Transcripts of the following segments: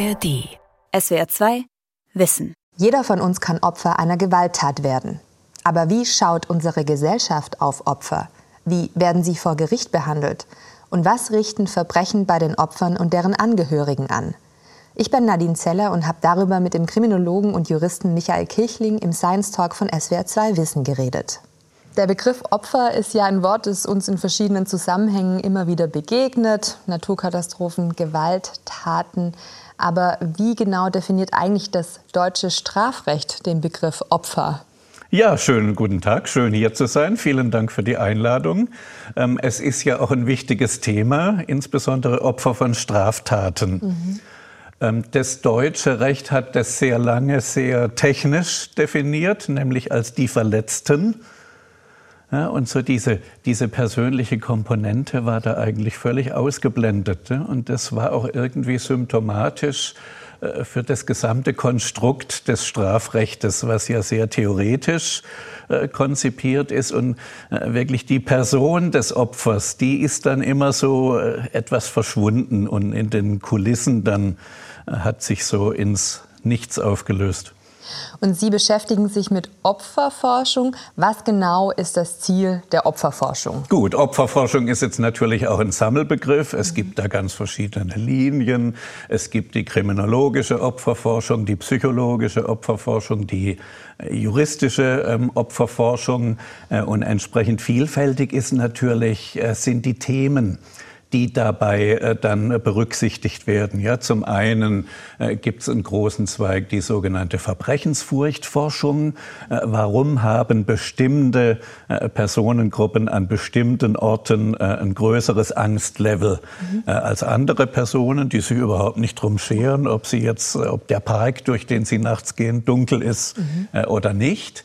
ARD. SWR 2 Wissen. Jeder von uns kann Opfer einer Gewalttat werden. Aber wie schaut unsere Gesellschaft auf Opfer? Wie werden sie vor Gericht behandelt? Und was richten Verbrechen bei den Opfern und deren Angehörigen an? Ich bin Nadine Zeller und habe darüber mit dem Kriminologen und Juristen Michael Kirchling im Science Talk von SWR 2 Wissen geredet. Der Begriff Opfer ist ja ein Wort, das uns in verschiedenen Zusammenhängen immer wieder begegnet. Naturkatastrophen, Gewalttaten. Aber wie genau definiert eigentlich das deutsche Strafrecht den Begriff Opfer? Ja, schönen guten Tag, schön hier zu sein. Vielen Dank für die Einladung. Ähm, es ist ja auch ein wichtiges Thema, insbesondere Opfer von Straftaten. Mhm. Das deutsche Recht hat das sehr lange sehr technisch definiert, nämlich als die Verletzten. Ja, und so diese, diese persönliche Komponente war da eigentlich völlig ausgeblendet. Ne? Und das war auch irgendwie symptomatisch äh, für das gesamte Konstrukt des Strafrechtes, was ja sehr theoretisch äh, konzipiert ist. Und äh, wirklich die Person des Opfers, die ist dann immer so äh, etwas verschwunden und in den Kulissen dann äh, hat sich so ins Nichts aufgelöst. Und Sie beschäftigen sich mit Opferforschung. Was genau ist das Ziel der Opferforschung? Gut, Opferforschung ist jetzt natürlich auch ein Sammelbegriff. Es gibt da ganz verschiedene Linien. Es gibt die kriminologische Opferforschung, die psychologische Opferforschung, die äh, juristische ähm, Opferforschung. Äh, und entsprechend vielfältig ist natürlich, äh, sind die Themen die dabei äh, dann berücksichtigt werden. Ja, zum einen äh, gibt es einen großen Zweig, die sogenannte Verbrechensfurchtforschung. Äh, warum haben bestimmte Personengruppen an bestimmten Orten ein größeres Angstlevel mhm. Als andere Personen, die sich überhaupt nicht drum scheren, ob sie jetzt, ob der Park, durch den sie nachts gehen, dunkel ist mhm. oder nicht.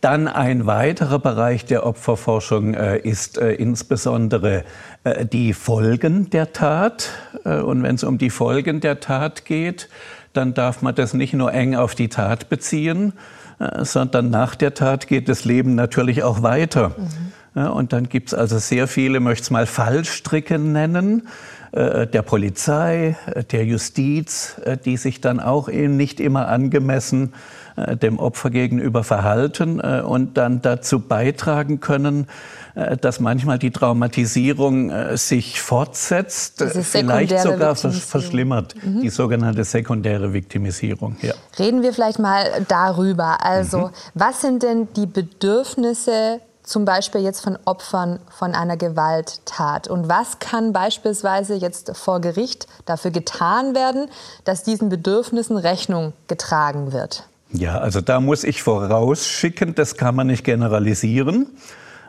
Dann ein weiterer Bereich der Opferforschung äh, ist äh, insbesondere äh, die Folgen der Tat. Äh, und wenn es um die Folgen der Tat geht, dann darf man das nicht nur eng auf die Tat beziehen, äh, sondern nach der Tat geht das Leben natürlich auch weiter. Mhm. Und dann gibt es also sehr viele, möchte es mal Fallstricke nennen, äh, der Polizei, der Justiz, die sich dann auch eben nicht immer angemessen äh, dem Opfer gegenüber verhalten äh, und dann dazu beitragen können, äh, dass manchmal die Traumatisierung sich fortsetzt, vielleicht sogar verschlimmert, mhm. die sogenannte sekundäre Viktimisierung. Ja. Reden wir vielleicht mal darüber. Also, mhm. was sind denn die Bedürfnisse zum Beispiel jetzt von Opfern von einer Gewalttat? Und was kann beispielsweise jetzt vor Gericht dafür getan werden, dass diesen Bedürfnissen Rechnung getragen wird? Ja, also da muss ich vorausschicken, das kann man nicht generalisieren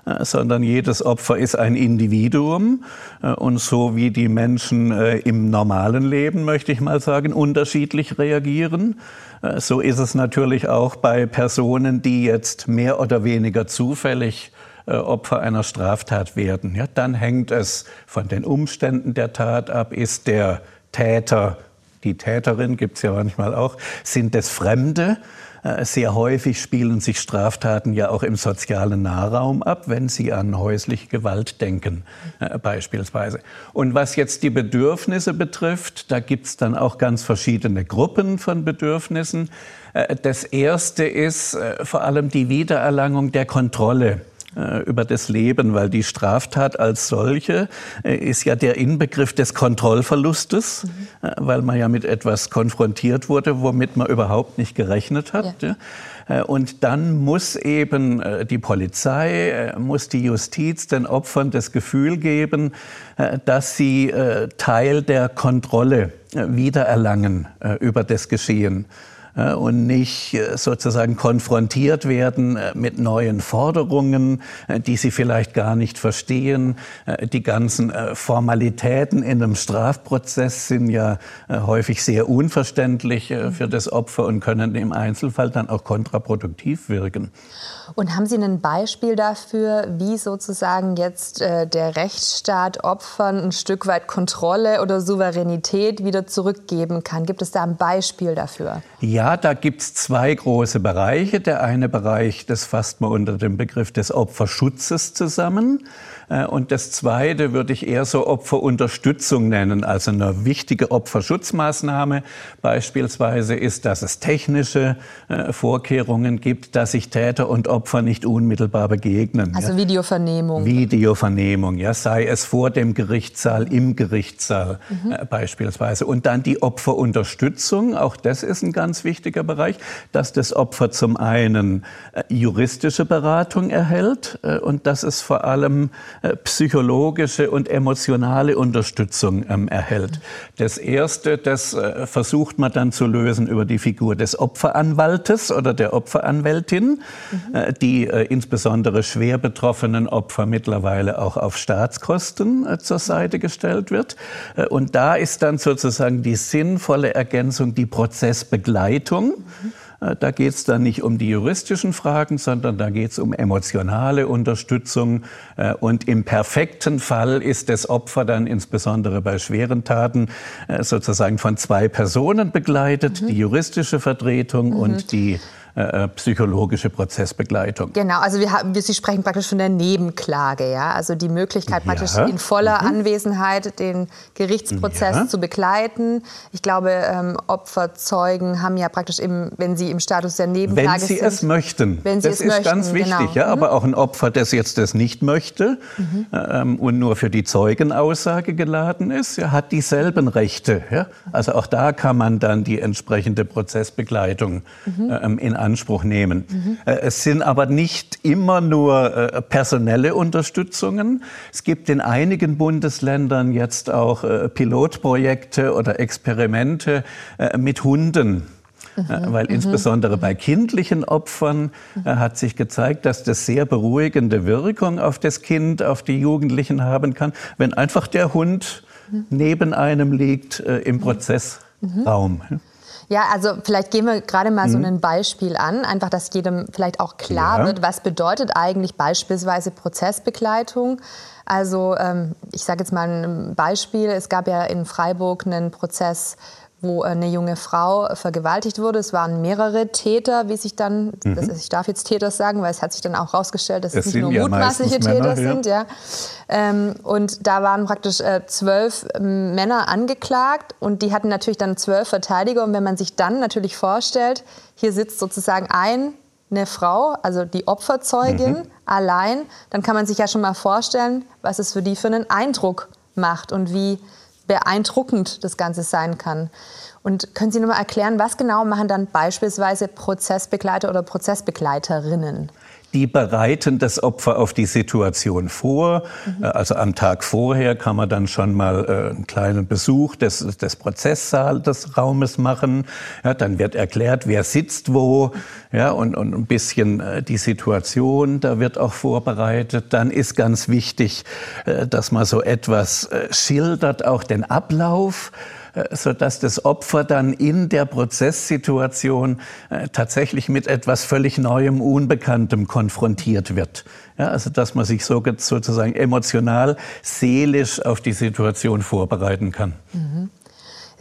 äh, sondern jedes Opfer ist ein Individuum. Äh, und so wie die Menschen äh, im normalen Leben, möchte ich mal sagen, unterschiedlich reagieren, so ist es natürlich auch bei Personen, die jetzt mehr oder weniger zufällig Opfer einer Straftat werden. Ja, dann hängt es von den Umständen der Tat ab. Ist der Täter die Täterin gibt es ja manchmal auch, sind es Fremde. Äh, sehr häufig spielen sich Straftaten ja auch im sozialen Nahraum ab, wenn Sie an häusliche Gewalt denken äh, beispielsweise. Und was jetzt die Bedürfnisse betrifft, da gibt es dann auch ganz verschiedene Gruppen von Bedürfnissen. Äh, das erste ist vor allem die Wiedererlangung der Kontrolle über das Leben, weil die Straftat als solche äh, ist ja der Inbegriff des Kontrollverlustes, mhm. weil man ja mit etwas konfrontiert wurde, womit man überhaupt nicht gerechnet hat. Ja. Und dann muss eben die Polizei, muss die Justiz den Opfern das Gefühl geben, dass sie Teil der Kontrolle wiedererlangen über das Geschehen und nicht äh, sozusagen konfrontiert werden äh, mit neuen Forderungen, äh, die sie vielleicht gar nicht verstehen. Die ganzen Formalitäten in einem Strafprozess sind ja häufig sehr unverständlich für das Opfer und können im Einzelfall dann auch kontraproduktiv wirken. Und haben Sie ein Beispiel dafür, wie sozusagen jetzt der Rechtsstaat Opfern ein Stück weit Kontrolle oder Souveränität wieder zurückgeben kann? Gibt es da ein Beispiel dafür? Ja. Ja, da gibt's zwei große Bereiche. Der eine Bereich, das fasst man unter dem Begriff des Opferschutzes zusammen. Äh, und das Zweite würde ich eher so Opferunterstützung nennen. Also eine wichtige Opferschutzmaßnahme beispielsweise ist, dass es technische äh, Vorkehrungen gibt, dass sich Täter und Opfer nicht unmittelbar begegnen. Also. Videovernehmung. Videovernehmung, ja, sei es vor dem Gerichtssaal, im Gerichtssaal mhm. äh, beispielsweise. Und dann die Opferunterstützung, auch das ist ein ganz wichtiger Bereich, dass das Opfer zum einen äh, juristische Beratung erhält äh, und dass es vor allem äh, psychologische und emotionale Unterstützung ähm, erhält. Das Erste, das versucht man dann zu lösen über die Figur des Opferanwaltes oder der Opferanwältin, die insbesondere schwer betroffenen Opfer mittlerweile auch auf Staatskosten zur Seite gestellt wird. Und da ist dann sozusagen die sinnvolle Ergänzung die Prozessbegleitung. Mhm äh, da geht es dann nicht um die juristischen Fragen, sondern da geht es um emotionale Unterstützung. Äh, und im perfekten Fall ist das Opfer dann insbesondere bei schweren Taten äh, sozusagen von zwei Personen begleitet, mhm. die juristische Vertretung mhm. und die äh, äh, psychologische Prozessbegleitung. Genau, also wir haben, wir, Sie sprechen praktisch von der Nebenklage, ja, also die Möglichkeit praktisch ja. in voller mhm. Anwesenheit den Gerichtsprozess ja. zu begleiten. Ich glaube, ähm, Opferzeugen haben ja praktisch, im, wenn sie im Status der Nebenklage sind, wenn sie es möchten, wenn sie das es ist möchten, ganz wichtig, genau. ja, aber mhm. auch ein Opfer, das jetzt das nicht möchte mhm. ähm, und nur für die Zeugenaussage geladen ist, ja, hat dieselben Rechte. Ja? Also auch da kann man dann die entsprechende Prozessbegleitung mhm. ähm, in Anspruch nehmen. Mhm. Es sind aber nicht immer nur äh, personelle Unterstützungen. Es gibt in einigen Bundesländern jetzt auch äh, Pilotprojekte oder Experimente mit Hunden. Mhm. Weil mhm. insbesondere bei kindlichen Opfern äh, hat sich gezeigt, dass das sehr beruhigende Wirkung auf das Kind, auf die Jugendlichen haben kann, wenn einfach der Hund mhm. neben einem liegt äh, im Prozessraum. Ja, also vielleicht gehen wir gerade mal mhm. so ein Beispiel an, einfach, dass jedem vielleicht auch klar ja. wird, was bedeutet eigentlich beispielsweise Prozessbegleitung. Also ähm, ich sage jetzt mal ein Beispiel. Es gab ja in Freiburg einen Prozess wo eine junge Frau vergewaltigt wurde. Es waren mehrere Täter, wie sich dann, mhm. das, ich darf jetzt Täter sagen, weil es hat sich dann auch herausgestellt, dass es, es nicht nur ja mutmaßliche Täter Männer, sind. Ja. Ähm, und da waren praktisch äh, zwölf ähm, Männer angeklagt und die hatten natürlich dann zwölf Verteidiger. Und wenn man sich dann natürlich vorstellt, hier sitzt sozusagen ein eine Frau, also die Opferzeugin, mhm. allein, dann kann man sich ja schon mal vorstellen, was es für die für einen Eindruck macht und wie beeindruckend das Ganze sein kann. Und können Sie noch mal erklären, was genau machen dann beispielsweise Prozessbegleiter oder Prozessbegleiterinnen? Die bereiten das Opfer auf die Situation vor. Mhm. Also am Tag vorher kann man dann schon mal äh, einen kleinen Besuch des, des Prozesssaal des Raumes machen. Ja, dann wird erklärt, wer sitzt wo, ja, und, und ein bisschen äh, die Situation, da wird auch vorbereitet. Dann ist ganz wichtig, äh, dass man so etwas äh, schildert, auch den Ablauf. Äh, sodass das Opfer dann in der Prozesssituation äh, tatsächlich mit etwas völlig Neuem, Unbekanntem konfrontiert wird. Ja, also dass man sich so, sozusagen emotional, seelisch auf die Situation vorbereiten kann. Mhm.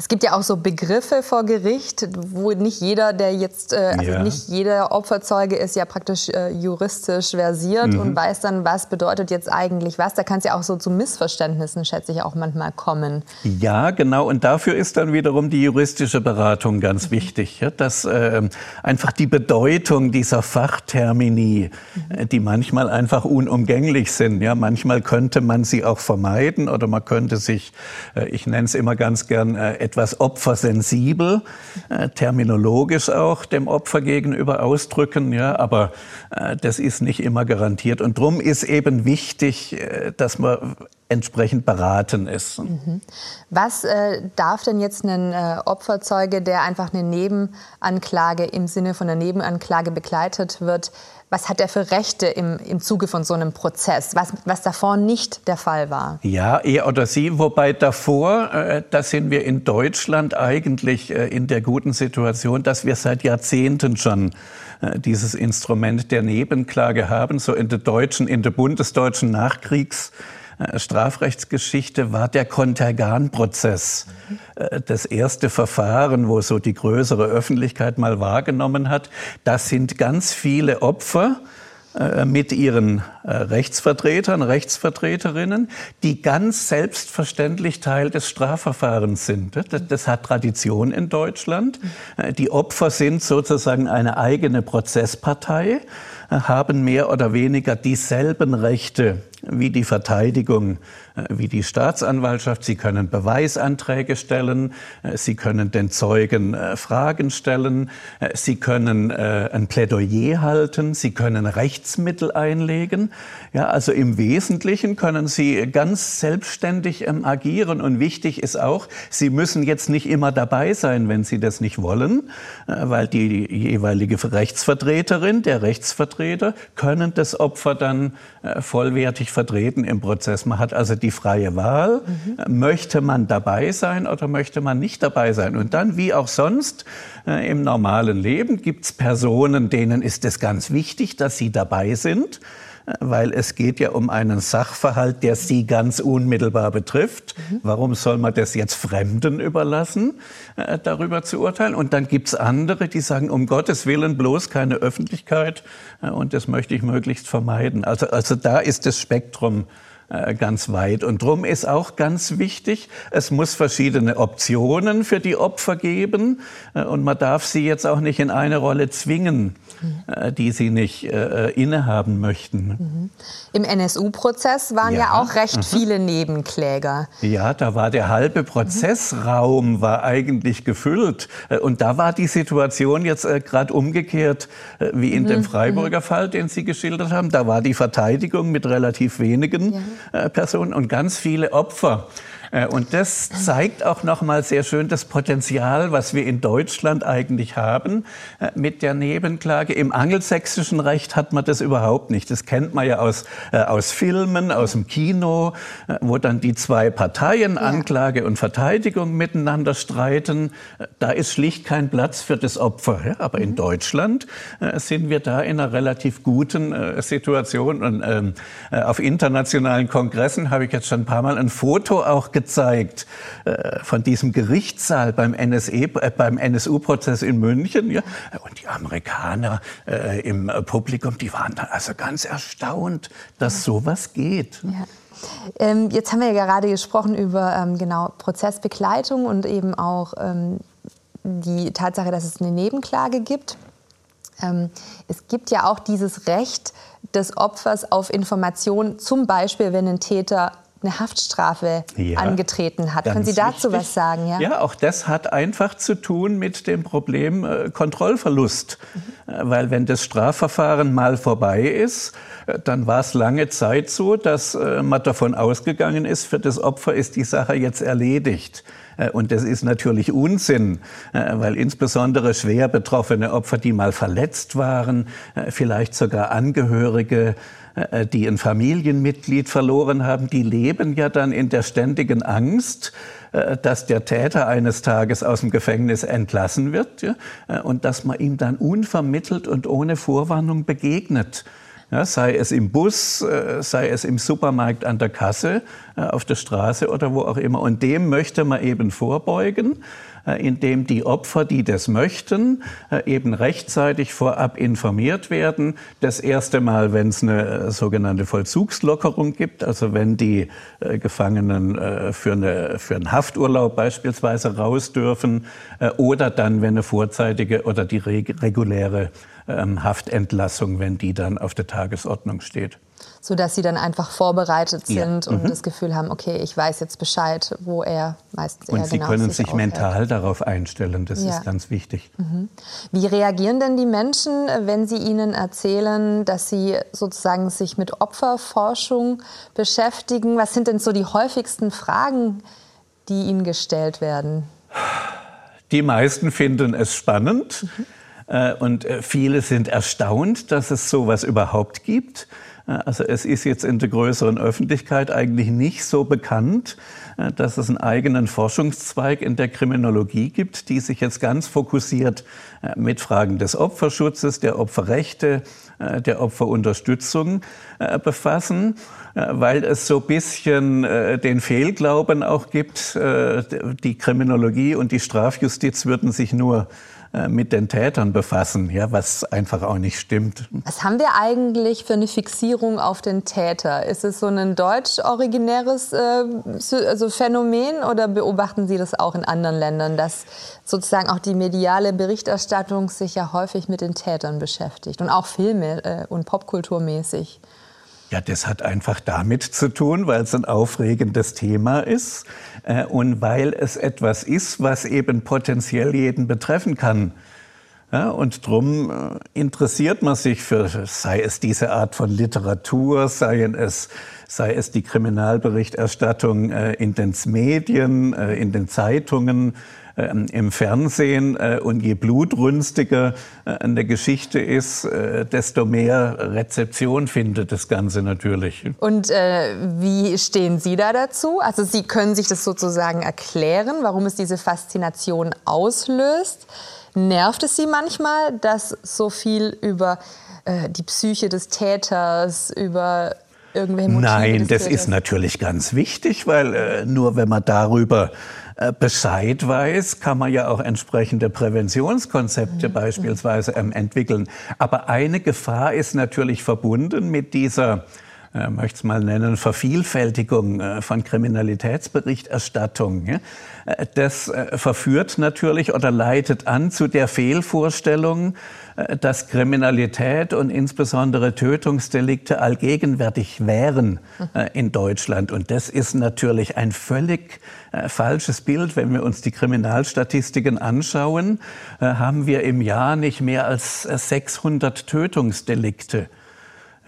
Es gibt ja auch so Begriffe vor Gericht, wo nicht jeder, der jetzt, äh, also ja. nicht jeder Opferzeuge ist ja praktisch äh, juristisch versiert mhm. und weiß dann, was bedeutet jetzt eigentlich was. Da kann es ja auch so zu Missverständnissen, schätze ich, auch manchmal kommen. Ja, genau. Und dafür ist dann wiederum die juristische Beratung ganz wichtig, ja, dass äh, einfach die Bedeutung dieser Fachtermini, mhm. die manchmal einfach unumgänglich sind. Ja, manchmal könnte man sie auch vermeiden oder man könnte sich, äh, ich nenne es immer ganz gern, äh, etwas opfersensibel, äh, terminologisch auch dem Opfer gegenüber ausdrücken, ja, aber äh, das ist nicht immer garantiert. Und darum ist eben wichtig, äh, dass man entsprechend beraten ist. Mhm. Was äh, darf denn jetzt ein äh, Opferzeuge, der einfach eine Nebenanklage im Sinne von einer Nebenanklage begleitet wird, was hat er für Rechte im, im Zuge von so einem Prozess, was, was davor nicht der Fall war? Ja, er oder sie, wobei davor, äh, da sind wir in Deutschland eigentlich äh, in der guten Situation, dass wir seit Jahrzehnten schon äh, dieses Instrument der Nebenklage haben, so in der deutschen, in der bundesdeutschen Nachkriegs Strafrechtsgeschichte war der Kontergan-Prozess. Äh, das erste Verfahren, wo so die größere Öffentlichkeit mal wahrgenommen hat. Das sind ganz viele Opfer, äh, mit ihren äh, Rechtsvertretern, Rechtsvertreterinnen, die ganz selbstverständlich Teil des Strafverfahrens sind. Das, hat Tradition in Deutschland. Äh, die Opfer sind sozusagen eine eigene Prozesspartei, haben mehr oder weniger dieselben Rechte wie die Verteidigung, äh, wie die Staatsanwaltschaft. Sie können Beweisanträge stellen, äh, Sie können den Zeugen äh, Fragen stellen, Sie können ein Plädoyer halten, Sie können Rechtsmittel einlegen. Ja, also im Wesentlichen können Sie ganz selbstständig ähm, agieren und wichtig ist auch, Sie müssen jetzt nicht immer dabei sein, wenn Sie das nicht wollen, weil die jeweilige Rechtsvertreterin, der Rechtsvertreter können das Opfer dann vollwertig vertreten im Prozess. Man hat also die freie Wahl. Mhm. Möchte man dabei sein oder möchte man nicht dabei sein? Und dann, wie auch sonst äh, im normalen Leben, gibt es Personen, denen ist es ganz wichtig, dass sie dabei sind weil es geht ja um einen Sachverhalt, der Sie ganz unmittelbar betrifft. Mhm. Warum soll man das jetzt Fremden überlassen, äh, darüber zu urteilen? Und dann gibt es andere, die sagen, um Gottes Willen bloß keine Öffentlichkeit äh, und das möchte ich möglichst vermeiden. Also, also da ist das Spektrum ganz weit. Und darum ist auch ganz wichtig, es muss verschiedene Optionen für die Opfer geben äh, und man darf sie jetzt auch nicht in eine Rolle zwingen, mhm. die sie nicht äh, innehaben möchten. Mhm. Im NSU-Prozess waren ja. ja. auch recht mhm. viele Nebenkläger. Ja, da war der halbe Prozessraum war eigentlich gefüllt und da war die Situation jetzt äh, gerade umgekehrt wie in dem mhm. Freiburger Fall, den Sie geschildert haben. Da war die Verteidigung mit relativ wenigen ja. Äh, Personen und ganz viele Opfer. Äh, und das zeigt auch noch mal sehr schön das Potenzial, was wir in Deutschland eigentlich haben äh, mit der Nebenklage. Im angelsächsischen Recht hat man das überhaupt nicht. Das kennt man ja aus, äh, aus Filmen, aus dem Kino, wo dann die zwei Parteien, ja. Anklage und Verteidigung, miteinander streiten. Da ist schlicht kein Platz für das Opfer. Ja, aber mhm. in Deutschland sind wir da in einer relativ guten Situation. Und ähm, auf internationalen Kongressen habe ich jetzt schon ein paar Mal ein Foto auch gezeigt äh, von diesem Gerichtssaal beim, NSE, äh, beim NSU-Prozess in München. Ja? Und die Amerikaner äh, im Publikum, die waren dann also ganz erstaunt, dass sowas geht. Ja. Ähm, jetzt haben wir ja gerade gesprochen über ähm, genau Prozessbegleitung und eben auch ähm, die Tatsache, dass es eine Nebenklage gibt. Ähm, es gibt ja auch dieses Recht des Opfers auf Information, zum Beispiel wenn ein Täter eine Haftstrafe ja, angetreten hat. Können Sie dazu wichtig. was sagen? Ja? ja, auch das hat einfach zu tun mit dem Problem äh, Kontrollverlust. Mhm. Äh, weil wenn das Strafverfahren mal vorbei ist, äh, dann war es lange Zeit so, dass äh, man davon ausgegangen ist, für das Opfer ist die Sache jetzt erledigt. Äh, und das ist natürlich Unsinn, weil insbesondere schwer betroffene Opfer, die mal verletzt waren, vielleicht sogar Angehörige die ein Familienmitglied verloren haben, die leben ja dann in der ständigen Angst, äh, dass der Täter eines Tages aus dem Gefängnis entlassen wird äh, und dass man ihm dann unvermittelt und ohne Vorwarnung begegnet. Ja, sei es im Bus, sei es im Supermarkt an der Kasse, auf der Straße oder wo auch immer. Und dem möchte man eben vorbeugen. Äh, indem die Opfer, die das möchten, äh, eben rechtzeitig vorab informiert werden. Das erste Mal, wenn es eine äh, sogenannte Vollzugslockerung gibt, also wenn die Gefangenen für, eine, für einen Hafturlaub beispielsweise raus dürfen oder dann, wenn eine vorzeitige oder die reguläre ähm, Haftentlassung, wenn die dann auf der Tagesordnung steht sodass sie dann einfach vorbereitet sind ja. und mhm. das Gefühl haben, okay, ich weiß jetzt Bescheid, wo er meistens Und sie genau können sich, sich mental darauf einstellen, das ja. ist ganz wichtig. Mhm. Wie reagieren denn die Menschen, wenn sie ihnen erzählen, dass sie sozusagen sich mit Opferforschung beschäftigen? Was sind denn so die häufigsten Fragen, die ihnen gestellt werden? Die meisten finden es spannend. Mhm und äh, viele sind erstaunt, dass es sowas überhaupt gibt. Also es ist jetzt in der größeren Öffentlichkeit eigentlich nicht so bekannt, dass es einen eigenen Forschungszweig in der Kriminologie gibt, die sich jetzt ganz fokussiert mit Fragen des Opferschutzes, der Opferrechte, der Opferunterstützung befassen, weil es so ein bisschen den Fehlglauben auch gibt, die Kriminologie und die Strafjustiz würden sich nur äh, mit den Tätern befassen, ja, was einfach auch nicht stimmt. Was haben wir eigentlich für eine Fixierung auf den Täter? Ist es so ein deutsch-originäres äh, also Phänomen oder beobachten Sie das auch in anderen Ländern, dass sozusagen auch die mediale Berichterstattung sich ja häufig mit den Tätern beschäftigt und auch Filme äh, und Popkulturmäßig? Ja, das hat einfach damit zu tun, weil es ein aufregendes Thema ist äh, und weil es etwas ist, was eben potenziell jeden betreffen kann. Ja, und darum äh, interessiert man sich für, sei es diese Art von Literatur, sei es, sei es die Kriminalberichterstattung äh, in den Medien, äh, in den Zeitungen, im Fernsehen. Äh, und je blutrünstiger äh, eine Geschichte ist, äh, desto mehr Rezeption findet das Ganze natürlich. Und äh, wie stehen Sie da dazu? Also Sie können sich das sozusagen erklären, warum es diese Faszination auslöst. Nervt es Sie manchmal, dass so viel über äh, die Psyche des Täters, über irgendwelche Motive Nein, das Täters? ist natürlich ganz wichtig, weil äh, nur wenn man darüber Bescheid weiß, kann man ja auch entsprechende Präventionskonzepte mhm. beispielsweise ähm, entwickeln. Aber eine Gefahr ist natürlich verbunden mit dieser äh, möchte es mal nennen, Vervielfältigung äh, von Kriminalitätsberichterstattung. Äh, das äh, verführt natürlich oder leitet an zu der Fehlvorstellung, dass Kriminalität und insbesondere Tötungsdelikte allgegenwärtig wären in Deutschland. Und das ist natürlich ein völlig falsches Bild. Wenn wir uns die Kriminalstatistiken anschauen, haben wir im Jahr nicht mehr als 600 Tötungsdelikte.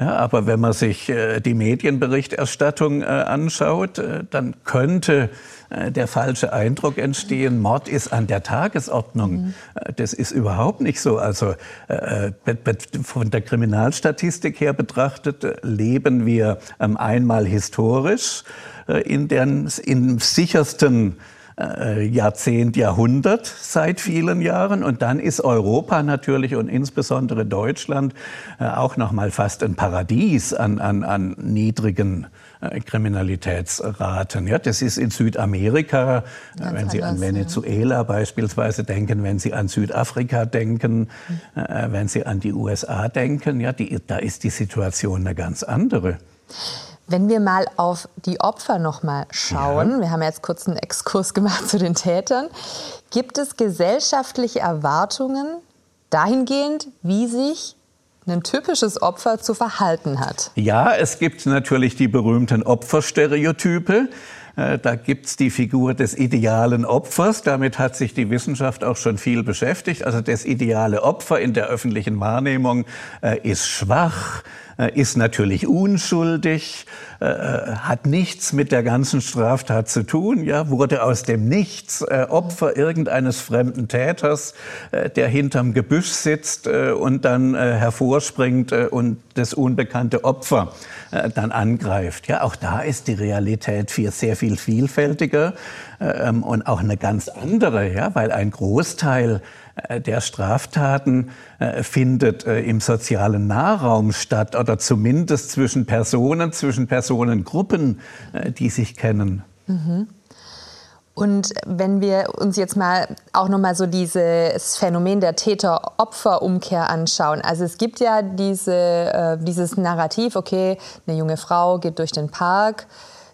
Ja, aber wenn man sich äh, die Medienberichterstattung äh, anschaut, äh, dann könnte äh, der falsche Eindruck entstehen, Mord ist an der Tagesordnung. Mhm. Äh, das ist überhaupt nicht so. Also äh, von der Kriminalstatistik her betrachtet leben wir ähm, einmal historisch in den im sichersten äh, Jahrzehnt, Jahrhundert seit vielen Jahren. Und dann ist Europa natürlich und insbesondere Deutschland äh, auch noch mal fast ein Paradies an, an, an niedrigen äh, Kriminalitätsraten. Ja, das ist in Südamerika, Ganz wenn Sie anders, an Venezuela ja. beispielsweise denken, wenn Sie an Südafrika denken, mhm. wenn Sie an die USA denken, ja, die, da ist die Situation eine ganz andere. Wenn wir mal auf die Opfer noch mal schauen, ja. wir haben jetzt kurz einen Exkurs gemacht zu den Tätern, gibt es gesellschaftliche Erwartungen dahingehend, wie sich ein typisches Opfer zu verhalten hat? Ja, es gibt natürlich die berühmten Opferstereotype. Äh, da gibt es die Figur des idealen Opfers. Damit hat sich die Wissenschaft auch schon viel beschäftigt. Also das ideale Opfer in der öffentlichen Wahrnehmung äh, ist schwach, äh, ist natürlich unschuldig, äh, äh, hat nichts mit der ganzen Straftat zu tun, ja, wurde aus dem Nichts Opfer irgendeines fremden Täters, der hinterm Gebüsch sitzt und dann hervorspringt und das unbekannte Opfer dann angreift. Ja, auch da ist die Realität viel, sehr viel vielfältiger ähm, und auch eine ganz andere, ja, weil ein Großteil äh, der Straftaten äh, findet äh, im sozialen Nahraum statt oder zumindest zwischen Personen, zwischen Personengruppen, die sich kennen. Mhm. Und wenn wir uns jetzt mal auch noch mal so dieses Phänomen der Täter-Opfer-Umkehr anschauen. Also es gibt ja diese, äh, dieses Narrativ, okay, eine junge Frau geht durch den Park,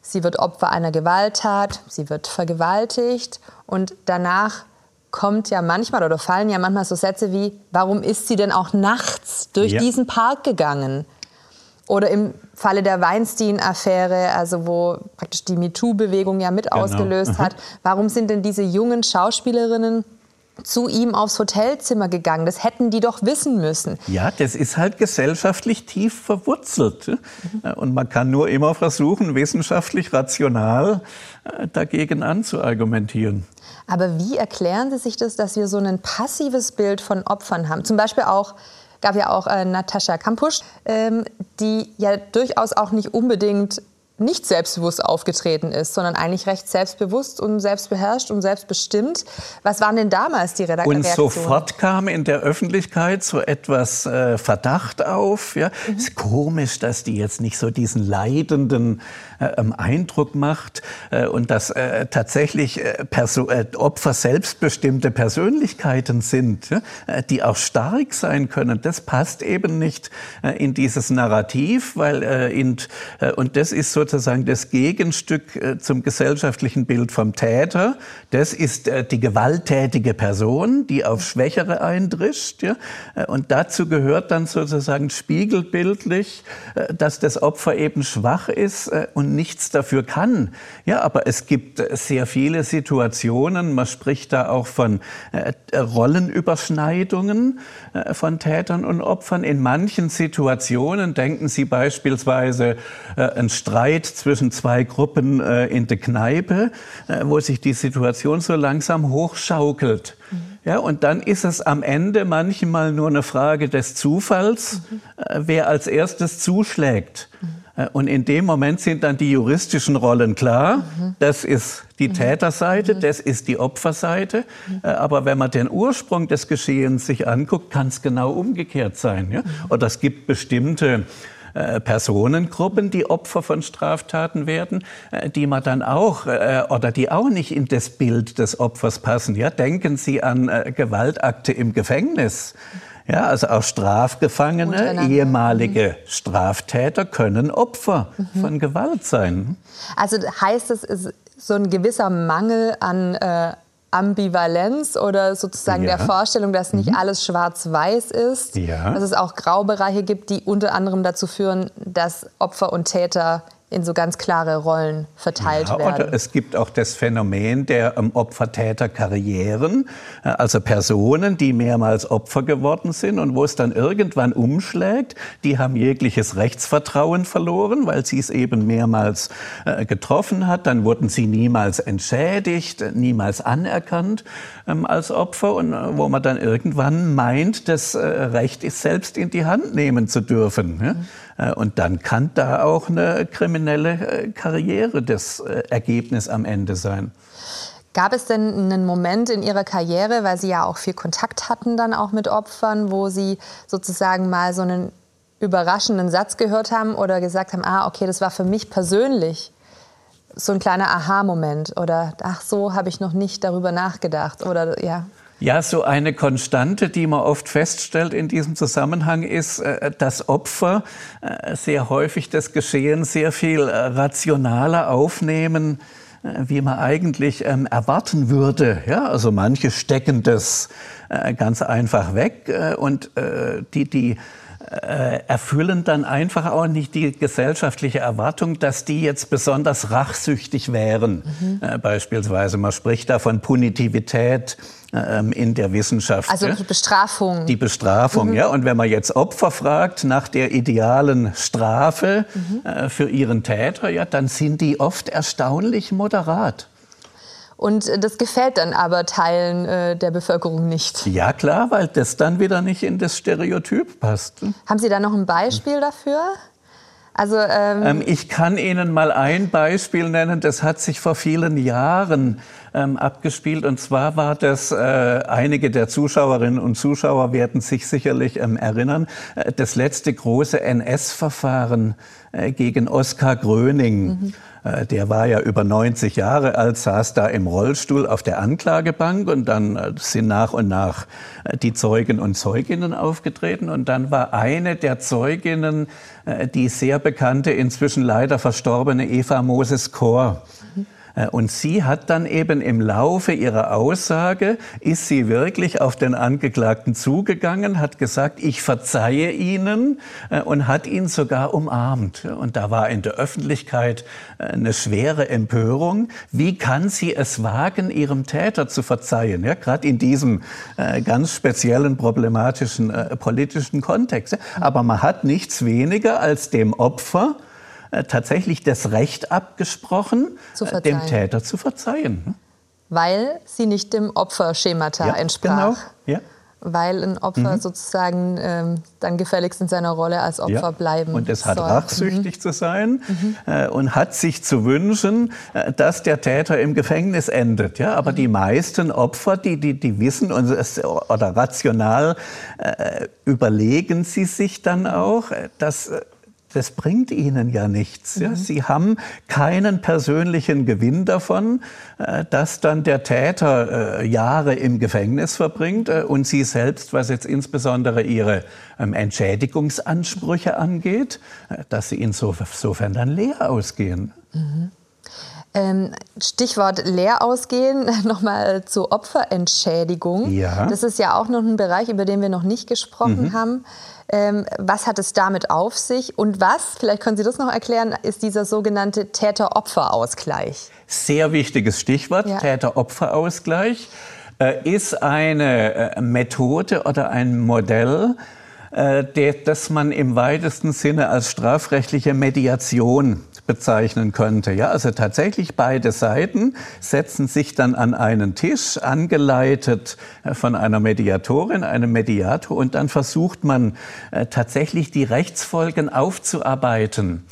sie wird Opfer einer Gewalttat, sie wird vergewaltigt und danach kommt ja manchmal oder fallen ja manchmal so Sätze wie, warum ist sie denn auch nachts durch ja. diesen Park gegangen? Oder im Falle der Weinstein-Affäre, also wo praktisch die MeToo-Bewegung ja mit genau. ausgelöst mhm. hat, warum sind denn diese jungen Schauspielerinnen zu ihm aufs Hotelzimmer gegangen. Das hätten die doch wissen müssen. Ja, das ist halt gesellschaftlich tief verwurzelt. Mhm. Und man kann nur immer versuchen, wissenschaftlich rational äh, dagegen anzuargumentieren. Aber wie erklären Sie sich das, dass wir so ein passives Bild von Opfern haben? Zum Beispiel auch gab ja auch äh, Natascha Kampusch, ähm, die ja durchaus auch nicht unbedingt nicht selbstbewusst aufgetreten ist, sondern eigentlich recht selbstbewusst und selbstbeherrscht und selbstbestimmt. Was waren denn damals die Redaktionen? Und sofort kam in der Öffentlichkeit so etwas äh, Verdacht auf. Ja, mhm. ist komisch, dass die jetzt nicht so diesen leidenden Eindruck macht äh, und dass äh, tatsächlich äh, Perso äh, Opfer selbstbestimmte Persönlichkeiten sind, äh, die auch stark sein können. Das passt eben nicht in dieses Narrativ, weil in, und das ist so sozusagen das Gegenstück äh, zum gesellschaftlichen Bild vom Täter. Das ist äh, die gewalttätige Person, die auf Schwächere eindrischt. Äh, und dazu gehört dann sozusagen spiegelbildlich, dass das Opfer eben schwach ist und nichts dafür kann. Ja, aber es gibt sehr viele Situationen, man spricht da auch von Rollenüberschneidungen von Tätern und Opfern. In manchen Situationen denken Sie beispielsweise ein Streit Streit zwischen zwei Gruppen äh, in der Kneipe, äh, wo sich die Situation so langsam hochschaukelt. Mhm. Ja, und dann ist es am Ende manchmal nur eine Frage des Zufalls, mhm. äh, wer als erstes zuschlägt. Mhm. Äh, und in dem Moment sind dann die juristischen Rollen klar. Mhm. Das ist die mhm. Täterseite, mhm. das ist die Opferseite. Äh, aber wenn man den Ursprung des Geschehens sich anguckt, kann es genau umgekehrt sein. Ja? Oder es gibt bestimmte äh, Personengruppen, die Opfer von Straftaten werden, die man dann auch oder die auch nicht in das Bild des Opfers passen. Ja, denken Sie an Gewaltakte im Gefängnis. Ja, also auch Strafgefangene, ehemalige mhm. Straftäter können Opfer mhm. von Gewalt sein. Also heißt es, ist so ein gewisser Mangel an äh, Ambivalenz oder sozusagen ja. der Vorstellung, dass nicht mhm. alles schwarz-weiß ist, ja. dass es auch Graubereiche gibt, die unter anderem dazu führen, dass Opfer und Täter in so ganz klare Rollen verteilt ja, werden. Oder es gibt auch das Phänomen der ähm, Opfer-Täter-Karrieren, äh, also Personen, die mehrmals Opfer geworden sind und wo es dann irgendwann umschlägt, die haben jegliches Rechtsvertrauen verloren, weil sie es eben mehrmals äh, getroffen hat. Dann wurden sie niemals entschädigt, niemals anerkannt ähm, als Opfer und äh, wo man dann irgendwann meint, das äh, Recht ist selbst in die Hand nehmen zu dürfen. Ja? Äh, und dann kann da auch eine kriminelle äh, Karriere das äh, Ergebnis am Ende sein. Gab es denn einen Moment in Ihrer Karriere, weil Sie ja auch viel Kontakt hatten dann auch mit Opfern, wo Sie sozusagen mal so einen überraschenden Satz gehört haben oder gesagt haben, ah, okay, das war für mich persönlich so ein kleiner Aha-Moment oder ach so, habe ich noch nicht darüber nachgedacht oder ja. Ja, so eine Konstante, die man oft feststellt in diesem Zusammenhang, ist, äh, dass Opfer äh, sehr häufig das Geschehen sehr viel äh, rationaler aufnehmen, wie man eigentlich ähm, erwarten würde. Ja, also manche stecken das ganz einfach weg und die, die erfüllen dann einfach auch nicht die gesellschaftliche Erwartung, dass die jetzt besonders rachsüchtig wären. Mhm. Äh, beispielsweise, man spricht da von Punitivität ähm, in der Wissenschaft. Also die Bestrafung. Die Bestrafung, mhm. ja. Und wenn man jetzt Opfer fragt nach der idealen Strafe mhm. äh, für ihren Täter, ja, dann sind die oft erstaunlich moderat. Und äh, das gefällt dann aber Teilen äh, der Bevölkerung nicht. Ja, klar, weil das dann wieder nicht in das Stereotyp passt. Haben Sie da noch ein Beispiel dafür? Also, ähm ähm, ich kann Ihnen mal ein Beispiel nennen, das hat sich vor vielen Jahren ähm, abgespielt. Und zwar war das, äh, einige der Zuschauerinnen und Zuschauer werden sich sicherlich ähm, erinnern, äh, das letzte große NS-Verfahren äh, gegen Oskar Gröning. Mhm. Äh, der war ja über 90 Jahre alt, saß da im Rollstuhl auf der Anklagebank und dann äh, sind nach und nach äh, die Zeugen und Zeuginnen aufgetreten und dann war eine der Zeuginnen die sehr bekannte, inzwischen leider verstorbene Eva Moses Kor. Mhm. Äh, und sie hat dann eben im Laufe ihrer Aussage, ist sie wirklich auf den Angeklagten zugegangen, hat gesagt, ich verzeihe Ihnen äh, und hat ihn sogar umarmt. Und da war in der Öffentlichkeit äh, eine schwere Empörung. Wie kann sie es wagen, ihrem Täter zu verzeihen? Ja, gerade in diesem ganz speziellen problematischen politischen Kontext. Aber man hat nichts weniger als dem Opfer tatsächlich das Recht abgesprochen, äh, dem Täter zu verzeihen. weil sie nicht dem Opferschemata ja, entsprach. Genau. Ja weil ein Opfer mhm. sozusagen ähm, dann gefälligst in seiner Rolle als Opfer ja. bleiben Und es hat soll. rachsüchtig mhm. zu sein mhm. äh, und hat sich zu wünschen, äh, dass der Täter im Gefängnis endet. Ja, aber die meisten Opfer, die, die, die wissen und es, oder rational äh, überlegen sie sich dann auch, äh, dass äh, das bringt ihnen ja nichts. Ja? Mhm. Sie haben keinen persönlichen Gewinn davon, äh, dass dann der Täter äh, Jahre im Gefängnis verbringt äh, und sie selbst, was jetzt insbesondere ihre ähm, Entschädigungsansprüche angeht, dass sie insofern dann leer ausgehen. Mhm. Ähm, Stichwort leer ausgehen, nochmal zur Opferentschädigung. Ja. Das ist ja auch noch ein Bereich, über den wir noch nicht gesprochen mhm. haben. Ähm, was hat es damit auf sich? Und was, vielleicht können Sie das noch erklären, ist dieser sogenannte Täter-Opfer-Ausgleich? Sehr wichtiges Stichwort, ja. Täter-Opfer-Ausgleich äh, ist eine äh, Methode oder ein Modell, äh, das man im weitesten Sinne als strafrechtliche Mediation bezeichnen könnte. Ja, also tatsächlich beide Seiten setzen sich dann an einen Tisch, angeleitet äh, von einer Mediatorin, einem Mediator, und dann versucht man äh, tatsächlich die Rechtsfolgen aufzuarbeiten.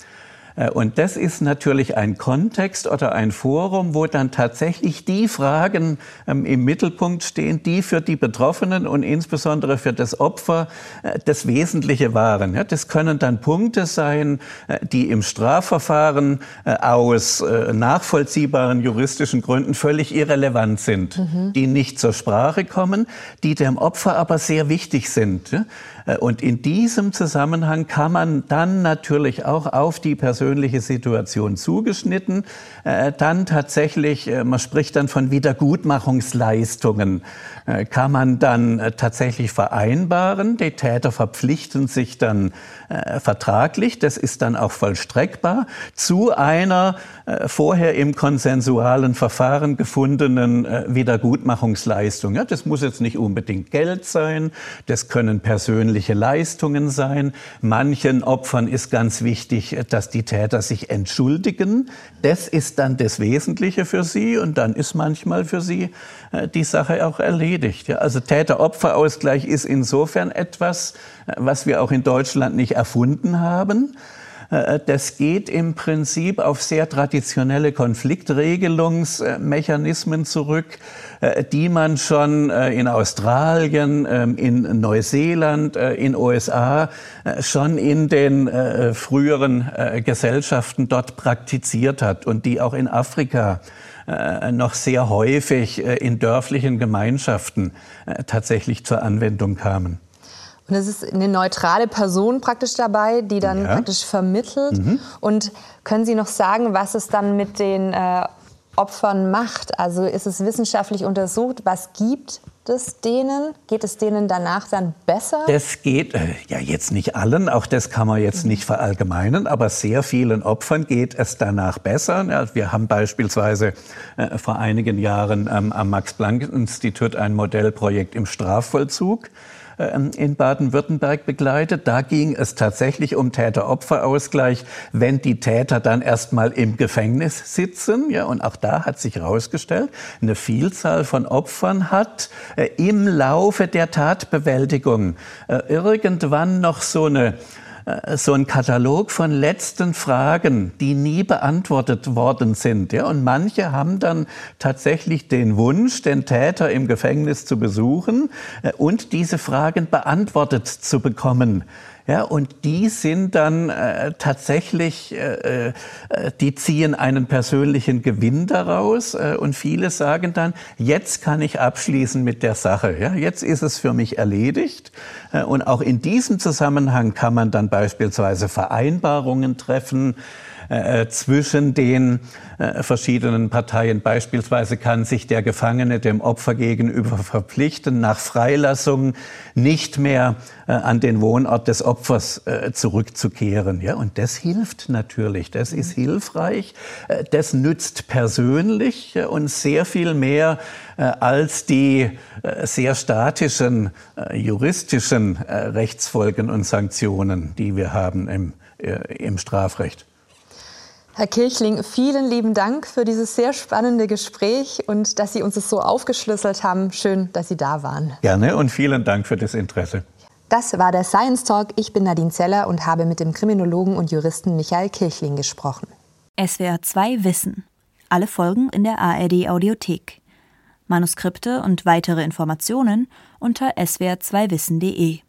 Äh, und das ist natürlich ein Kontext oder ein Forum, wo dann tatsächlich die Fragen ähm, im Mittelpunkt stehen, die für die Betroffenen und insbesondere für das Opfer äh, das Wesentliche waren. Das können dann Punkte sein, äh, die im Strafverfahren aus nachvollziehbaren juristischen Gründen völlig irrelevant sind, mhm. die nicht zur Sprache kommen, die dem Opfer aber sehr wichtig sind. Und in diesem Zusammenhang kann man dann natürlich auch auf die persönliche Situation zugeschnitten, äh, dann tatsächlich, äh, man spricht dann von Wiedergutmachungsleistungen, kann man dann tatsächlich vereinbaren. Die Täter verpflichten sich dann vertraglich, das ist dann auch vollstreckbar, zu einer vorher im konsensualen Verfahren gefundenen Wiedergutmachungsleistung. Ja, das muss jetzt nicht unbedingt Geld sein, das können persönliche Leistungen sein. Manchen Opfern ist ganz wichtig, dass die Täter sich entschuldigen. Das ist dann das Wesentliche für sie und dann ist manchmal für sie äh, die Sache auch erledigt. Also Täter-Opfer-Ausgleich ist insofern etwas, äh, was wir auch in Deutschland nicht erfunden haben das geht im Prinzip auf sehr traditionelle Konfliktregelungsmechanismen zurück, äh, die man schon äh, in Australien, ähm, in Neuseeland, in USA schon in den früheren Gesellschaften dort praktiziert hat und die auch in Afrika noch sehr häufig in dörflichen Gemeinschaften tatsächlich zur Anwendung kamen. Und es ist eine neutrale Person praktisch dabei, die dann ja. praktisch vermittelt. Mhm. Und können Sie noch sagen, was es dann mit den äh, Opfern macht? Also ist es wissenschaftlich untersucht? Was gibt es denen? Geht es denen danach dann besser? Das geht, äh, ja jetzt nicht allen, auch das kann man jetzt nicht verallgemeinern, aber sehr vielen Opfern geht es danach besser. Ja, wir haben beispielsweise äh, vor einigen Jahren ähm, am Max-Planck-Institut ein Modellprojekt im Strafvollzug in Baden-Württemberg begleitet. Da ging es tatsächlich um Täter-Opfer-Ausgleich, wenn die Täter dann erstmal im Gefängnis sitzen. Ja, und auch da hat sich herausgestellt, eine Vielzahl von Opfern hat äh, im Laufe der Tatbewältigung äh, irgendwann noch so eine äh, so ein Katalog von letzten Fragen, die nie beantwortet worden sind. Ja? Und manche haben dann tatsächlich den Wunsch, den Täter im Gefängnis zu besuchen äh, und diese Fragen beantwortet zu bekommen. Ja, und die sind dann äh, tatsächlich, äh, äh, die ziehen einen persönlichen Gewinn daraus äh, und viele sagen dann, jetzt kann ich abschließen mit der Sache. Ja, jetzt ist es für mich erledigt. Äh, und auch in diesem Zusammenhang kann man dann beispielsweise Vereinbarungen treffen äh, zwischen den äh, verschiedenen Parteien. Beispielsweise kann sich der Gefangene dem Opfer gegenüber verpflichten, nach Freilassung nicht mehr äh, an den Wohnort des Opfers äh, zurückzukehren. Ja, und das hilft natürlich, das ist hilfreich, äh, das nützt persönlich und sehr viel mehr als die sehr statischen juristischen Rechtsfolgen und Sanktionen, die wir haben im, im Strafrecht. Herr Kirchling, vielen lieben Dank für dieses sehr spannende Gespräch und dass Sie uns das so aufgeschlüsselt haben. Schön, dass Sie da waren. Gerne und vielen Dank für das Interesse. Das war der Science Talk. Ich bin Nadine Zeller und habe mit dem Kriminologen und Juristen Michael Kirchling gesprochen. SWR 2 Wissen. Alle Folgen in der ARD Audiothek. Manuskripte und weitere Informationen unter swr2wissen.de.